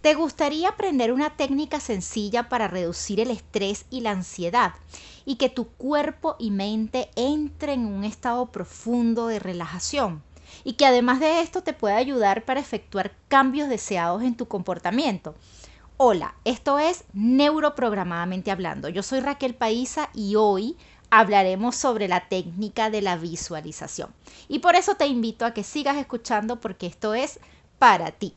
¿Te gustaría aprender una técnica sencilla para reducir el estrés y la ansiedad y que tu cuerpo y mente entren en un estado profundo de relajación? Y que además de esto te pueda ayudar para efectuar cambios deseados en tu comportamiento. Hola, esto es Neuroprogramadamente Hablando. Yo soy Raquel Paisa y hoy hablaremos sobre la técnica de la visualización. Y por eso te invito a que sigas escuchando porque esto es para ti.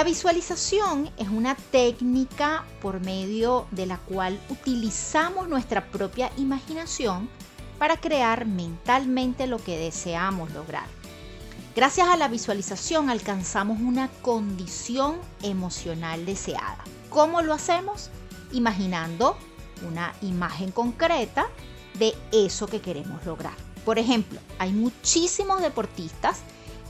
La visualización es una técnica por medio de la cual utilizamos nuestra propia imaginación para crear mentalmente lo que deseamos lograr. Gracias a la visualización alcanzamos una condición emocional deseada. ¿Cómo lo hacemos? Imaginando una imagen concreta de eso que queremos lograr. Por ejemplo, hay muchísimos deportistas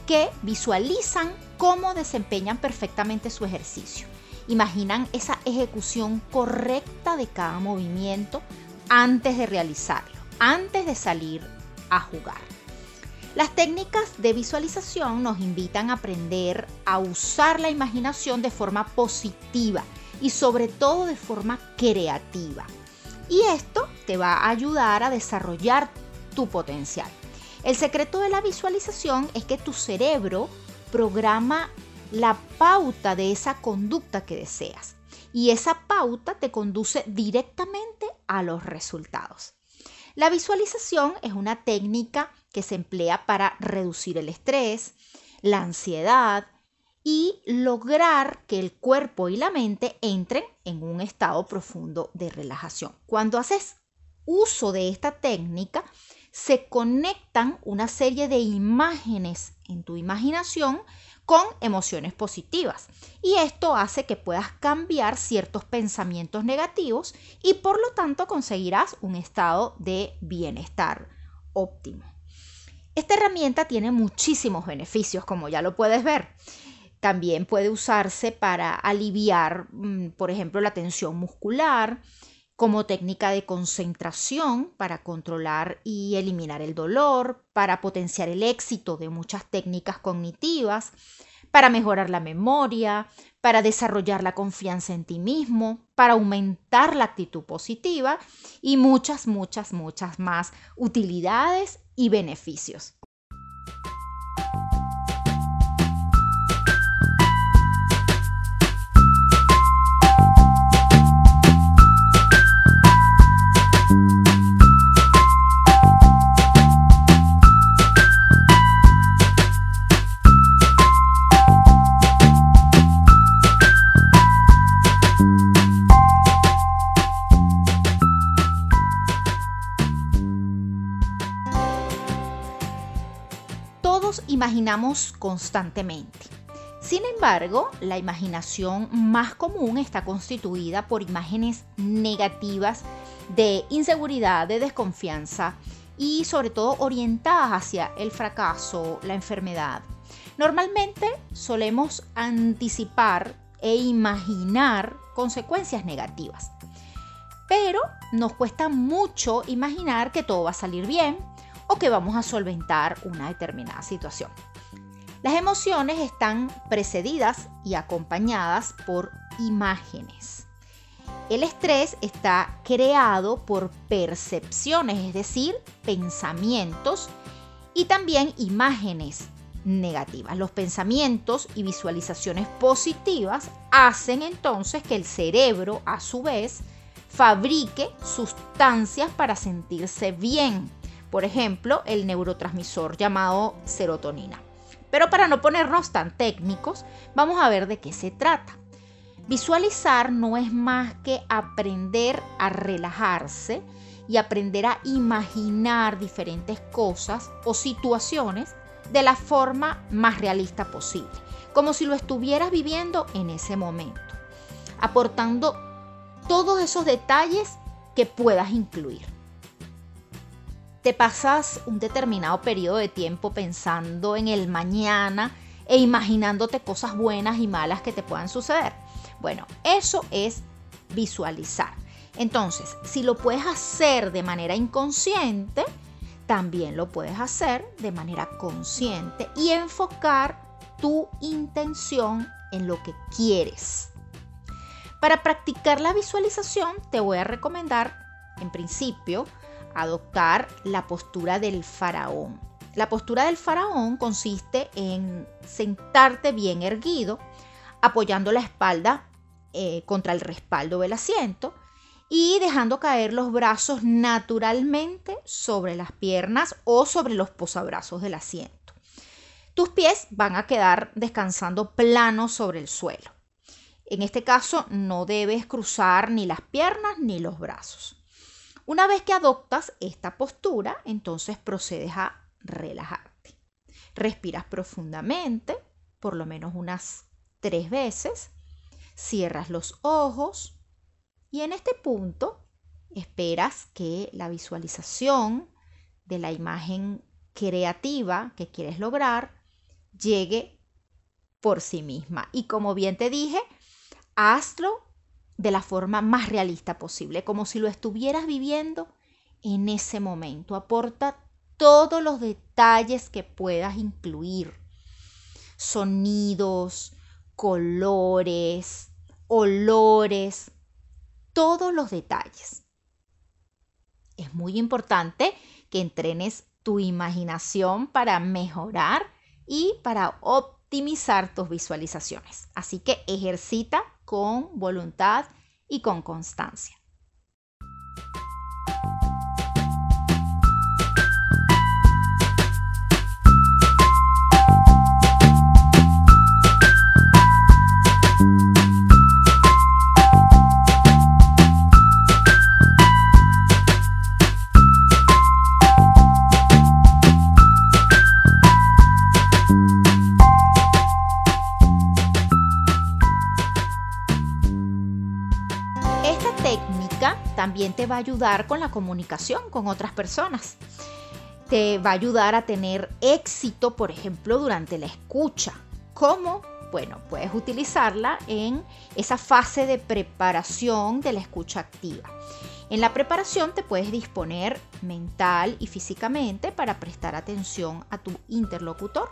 que visualizan cómo desempeñan perfectamente su ejercicio. Imaginan esa ejecución correcta de cada movimiento antes de realizarlo, antes de salir a jugar. Las técnicas de visualización nos invitan a aprender a usar la imaginación de forma positiva y sobre todo de forma creativa. Y esto te va a ayudar a desarrollar tu potencial. El secreto de la visualización es que tu cerebro programa la pauta de esa conducta que deseas y esa pauta te conduce directamente a los resultados. La visualización es una técnica que se emplea para reducir el estrés, la ansiedad y lograr que el cuerpo y la mente entren en un estado profundo de relajación. Cuando haces uso de esta técnica, se conectan una serie de imágenes en tu imaginación con emociones positivas. Y esto hace que puedas cambiar ciertos pensamientos negativos y por lo tanto conseguirás un estado de bienestar óptimo. Esta herramienta tiene muchísimos beneficios, como ya lo puedes ver. También puede usarse para aliviar, mm, por ejemplo, la tensión muscular, como técnica de concentración para controlar y eliminar el dolor, para potenciar el éxito de muchas técnicas cognitivas, para mejorar la memoria, para desarrollar la confianza en ti mismo, para aumentar la actitud positiva y muchas, muchas, muchas más utilidades y beneficios. Imaginamos constantemente. Sin embargo, la imaginación más común está constituida por imágenes negativas de inseguridad, de desconfianza y sobre todo orientadas hacia el fracaso, la enfermedad. Normalmente solemos anticipar e imaginar consecuencias negativas, pero nos cuesta mucho imaginar que todo va a salir bien, o que vamos a solventar una determinada situación. Las emociones están precedidas y acompañadas por imágenes. El estrés está creado por percepciones, es decir, pensamientos y también imágenes negativas. Los pensamientos y visualizaciones positivas hacen entonces que el cerebro, a su vez, fabrique sustancias para sentirse bien por ejemplo, el neurotransmisor llamado serotonina. Pero para no ponernos tan técnicos, vamos a ver de qué se trata. Visualizar no es más que aprender a relajarse y aprender a imaginar diferentes cosas o situaciones de la forma más realista posible, como si lo estuvieras viviendo en ese momento, aportando todos esos detalles que puedas incluir. Te pasas un determinado periodo de tiempo pensando en el mañana e imaginándote cosas buenas y malas que te puedan suceder. Bueno, eso es visualizar. Entonces, si lo puedes hacer de manera inconsciente, también lo puedes hacer de manera consciente y enfocar tu intención en lo que quieres. Para practicar la visualización te voy a recomendar, en principio, adoptar la postura del faraón. La postura del faraón consiste en sentarte bien erguido, apoyando la espalda eh, contra el respaldo del asiento y dejando caer los brazos naturalmente sobre las piernas o sobre los posabrazos del asiento. Tus pies van a quedar descansando planos sobre el suelo. En este caso no debes cruzar ni las piernas ni los brazos. Una vez que adoptas esta postura, entonces procedes a relajarte. Respiras profundamente, por lo menos unas tres veces cierras los ojos y en este punto esperas que la visualización de la imagen creativa que quieres lograr llegue por sí misma. Y como bien te dije, hazlo de la forma más realista posible, como si lo estuvieras viviendo en ese momento. Aporta todos los detalles que puedas incluir. Sonidos, colores, olores, todos los detalles. Es muy importante que entrenes tu imaginación para mejorar y para optimizar tus visualizaciones. Así que ejercita con voluntad y con constancia. Te va a ayudar con la comunicación con otras personas. Te va a ayudar a tener éxito, por ejemplo, durante la escucha. ¿Cómo? Bueno, puedes utilizarla en esa fase de preparación de la escucha activa. En la preparación te puedes disponer mental y físicamente para prestar atención a tu interlocutor.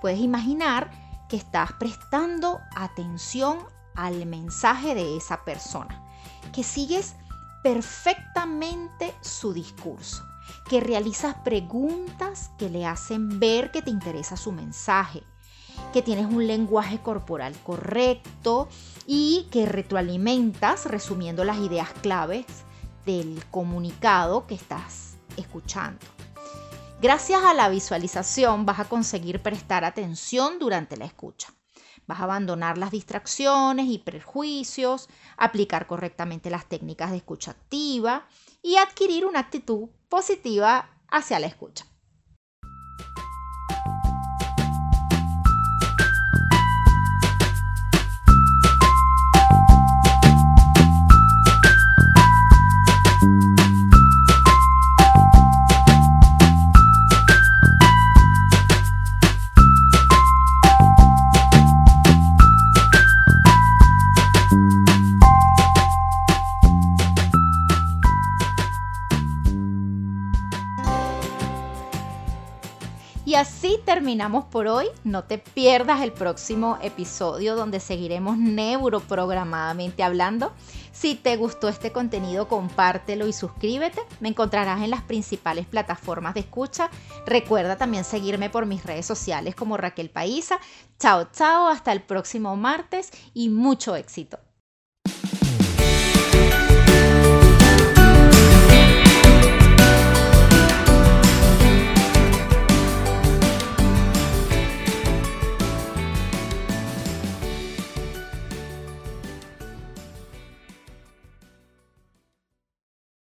Puedes imaginar que estás prestando atención al mensaje de esa persona, que sigues perfectamente su discurso, que realizas preguntas que le hacen ver que te interesa su mensaje, que tienes un lenguaje corporal correcto y que retroalimentas resumiendo las ideas claves del comunicado que estás escuchando. Gracias a la visualización vas a conseguir prestar atención durante la escucha. Vas a abandonar las distracciones y prejuicios, aplicar correctamente las técnicas de escucha activa y adquirir una actitud positiva hacia la escucha. Terminamos por hoy. No te pierdas el próximo episodio donde seguiremos neuroprogramadamente hablando. Si te gustó este contenido, compártelo y suscríbete. Me encontrarás en las principales plataformas de escucha. Recuerda también seguirme por mis redes sociales como Raquel Paisa. Chao, chao, hasta el próximo martes y mucho éxito.